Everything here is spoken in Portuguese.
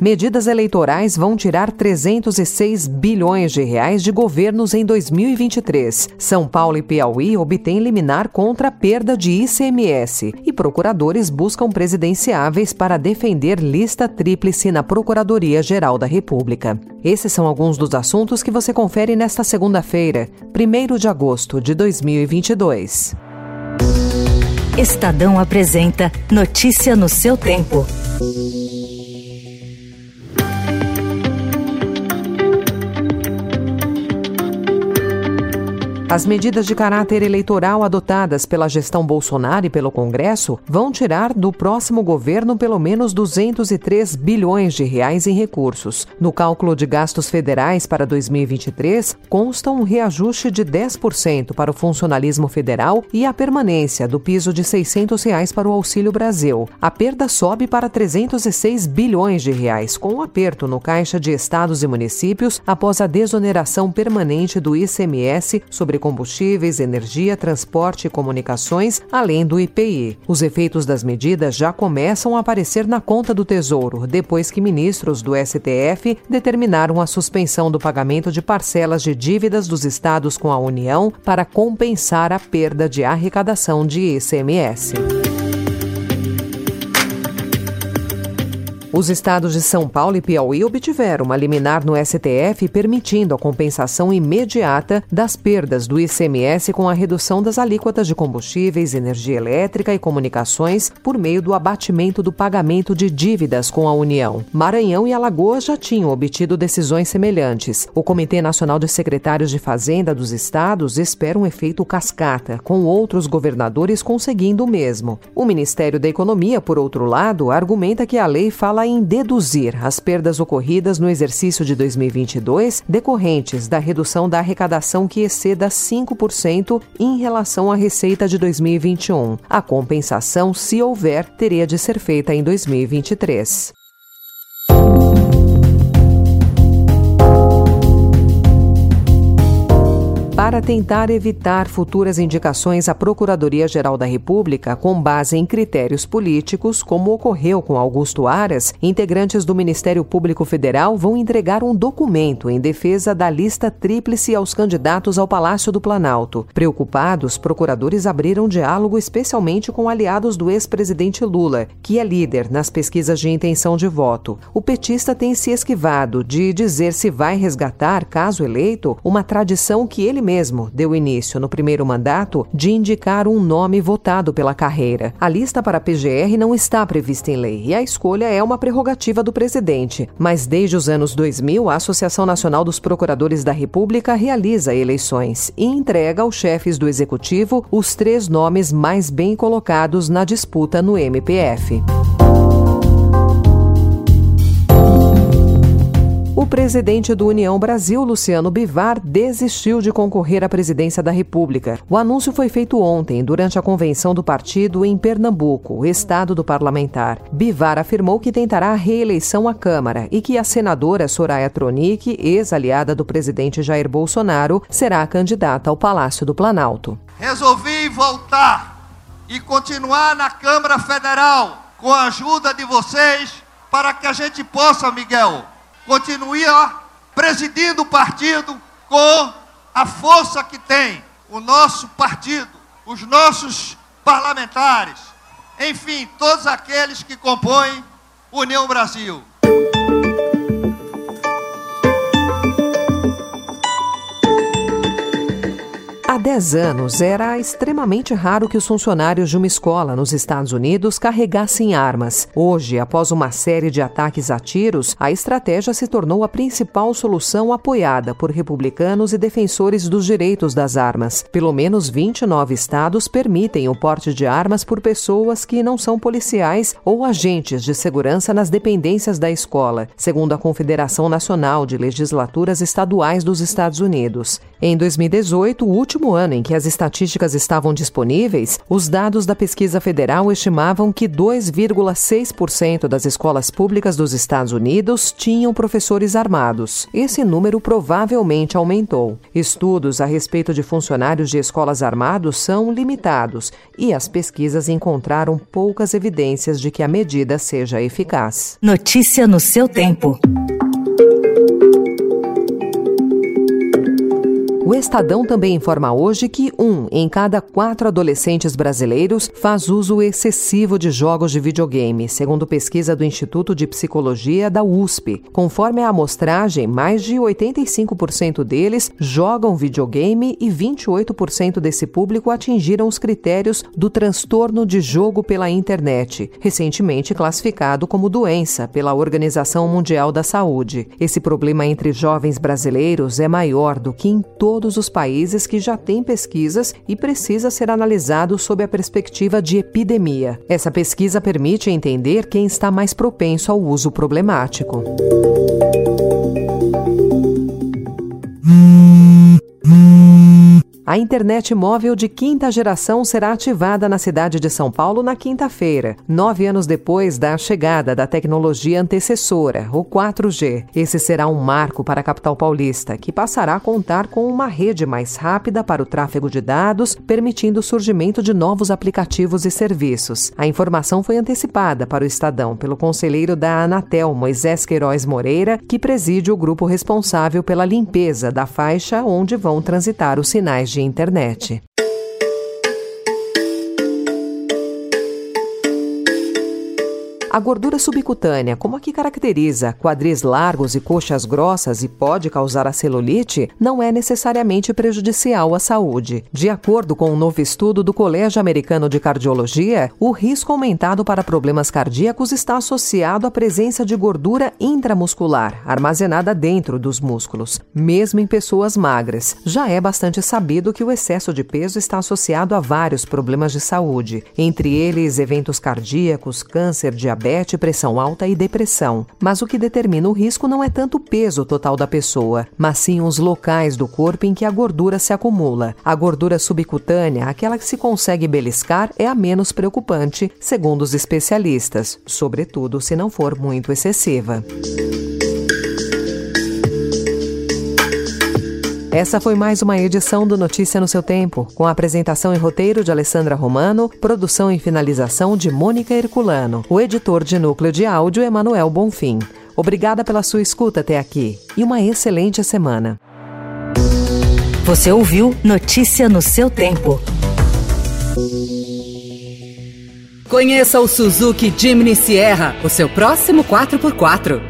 Medidas eleitorais vão tirar 306 bilhões de reais de governos em 2023. São Paulo e Piauí obtêm liminar contra a perda de ICMS e procuradores buscam presidenciáveis para defender lista tríplice na Procuradoria-Geral da República. Esses são alguns dos assuntos que você confere nesta segunda-feira, 1 de agosto de 2022. Estadão apresenta Notícia no seu tempo. As medidas de caráter eleitoral adotadas pela gestão Bolsonaro e pelo Congresso vão tirar do próximo governo pelo menos 203 bilhões de reais em recursos. No cálculo de gastos federais para 2023, consta um reajuste de 10% para o funcionalismo federal e a permanência do piso de 600 reais para o Auxílio Brasil. A perda sobe para 306 bilhões de reais, com um aperto no caixa de estados e municípios após a desoneração permanente do ICMS sobre combustíveis, energia, transporte e comunicações, além do IPI. Os efeitos das medidas já começam a aparecer na conta do Tesouro, depois que ministros do STF determinaram a suspensão do pagamento de parcelas de dívidas dos estados com a União para compensar a perda de arrecadação de ICMS. Os estados de São Paulo e Piauí obtiveram uma liminar no STF permitindo a compensação imediata das perdas do ICMS com a redução das alíquotas de combustíveis, energia elétrica e comunicações por meio do abatimento do pagamento de dívidas com a União. Maranhão e Alagoas já tinham obtido decisões semelhantes. O Comitê Nacional de Secretários de Fazenda dos estados espera um efeito cascata, com outros governadores conseguindo o mesmo. O Ministério da Economia, por outro lado, argumenta que a lei fala fala em deduzir as perdas ocorridas no exercício de 2022 decorrentes da redução da arrecadação que exceda 5% em relação à receita de 2021. A compensação, se houver, teria de ser feita em 2023. Para tentar evitar futuras indicações à Procuradoria-Geral da República com base em critérios políticos, como ocorreu com Augusto Aras, integrantes do Ministério Público Federal vão entregar um documento em defesa da lista tríplice aos candidatos ao Palácio do Planalto. Preocupados, procuradores abriram diálogo especialmente com aliados do ex-presidente Lula, que é líder nas pesquisas de intenção de voto. O petista tem se esquivado de dizer se vai resgatar, caso eleito, uma tradição que ele mesmo mesmo deu início no primeiro mandato de indicar um nome votado pela carreira. A lista para a PGR não está prevista em lei e a escolha é uma prerrogativa do presidente. Mas desde os anos 2000, a Associação Nacional dos Procuradores da República realiza eleições e entrega aos chefes do executivo os três nomes mais bem colocados na disputa no MPF. Presidente do União Brasil, Luciano Bivar, desistiu de concorrer à presidência da República. O anúncio foi feito ontem, durante a convenção do partido em Pernambuco, estado do parlamentar. Bivar afirmou que tentará a reeleição à Câmara e que a senadora Soraya Tronic, ex-aliada do presidente Jair Bolsonaro, será a candidata ao Palácio do Planalto. Resolvi voltar e continuar na Câmara Federal com a ajuda de vocês para que a gente possa, Miguel, continue presidindo o partido com a força que tem o nosso partido, os nossos parlamentares, enfim, todos aqueles que compõem União Brasil. 10 anos, era extremamente raro que os funcionários de uma escola nos Estados Unidos carregassem armas. Hoje, após uma série de ataques a tiros, a estratégia se tornou a principal solução apoiada por republicanos e defensores dos direitos das armas. Pelo menos 29 estados permitem o porte de armas por pessoas que não são policiais ou agentes de segurança nas dependências da escola, segundo a Confederação Nacional de Legislaturas Estaduais dos Estados Unidos. Em 2018, o último ano em que as estatísticas estavam disponíveis, os dados da pesquisa federal estimavam que 2,6% das escolas públicas dos Estados Unidos tinham professores armados. Esse número provavelmente aumentou. Estudos a respeito de funcionários de escolas armados são limitados e as pesquisas encontraram poucas evidências de que a medida seja eficaz. Notícia no seu tempo. O Estadão também informa hoje que um em cada quatro adolescentes brasileiros faz uso excessivo de jogos de videogame, segundo pesquisa do Instituto de Psicologia da USP. Conforme a amostragem, mais de 85% deles jogam videogame e 28% desse público atingiram os critérios do transtorno de jogo pela internet, recentemente classificado como doença pela Organização Mundial da Saúde. Esse problema entre jovens brasileiros é maior do que em todo todos os países que já têm pesquisas e precisa ser analisado sob a perspectiva de epidemia. Essa pesquisa permite entender quem está mais propenso ao uso problemático. A internet móvel de quinta geração será ativada na cidade de São Paulo na quinta-feira, nove anos depois da chegada da tecnologia antecessora, o 4G. Esse será um marco para a capital paulista, que passará a contar com uma rede mais rápida para o tráfego de dados, permitindo o surgimento de novos aplicativos e serviços. A informação foi antecipada para o Estadão pelo conselheiro da Anatel, Moisés Queiroz Moreira, que preside o grupo responsável pela limpeza da faixa onde vão transitar os sinais internet. A gordura subcutânea, como a que caracteriza quadris largos e coxas grossas e pode causar a celulite, não é necessariamente prejudicial à saúde. De acordo com um novo estudo do Colégio Americano de Cardiologia, o risco aumentado para problemas cardíacos está associado à presença de gordura intramuscular, armazenada dentro dos músculos, mesmo em pessoas magras. Já é bastante sabido que o excesso de peso está associado a vários problemas de saúde, entre eles eventos cardíacos, câncer, diabetes diabetes, pressão alta e depressão. Mas o que determina o risco não é tanto o peso total da pessoa, mas sim os locais do corpo em que a gordura se acumula. A gordura subcutânea, aquela que se consegue beliscar, é a menos preocupante, segundo os especialistas, sobretudo se não for muito excessiva. Essa foi mais uma edição do Notícia no seu Tempo, com a apresentação e roteiro de Alessandra Romano, produção e finalização de Mônica Herculano, o editor de núcleo de áudio Emanuel Bonfim. Obrigada pela sua escuta até aqui e uma excelente semana. Você ouviu Notícia no seu Tempo. Conheça o Suzuki Jimny Sierra, o seu próximo 4x4.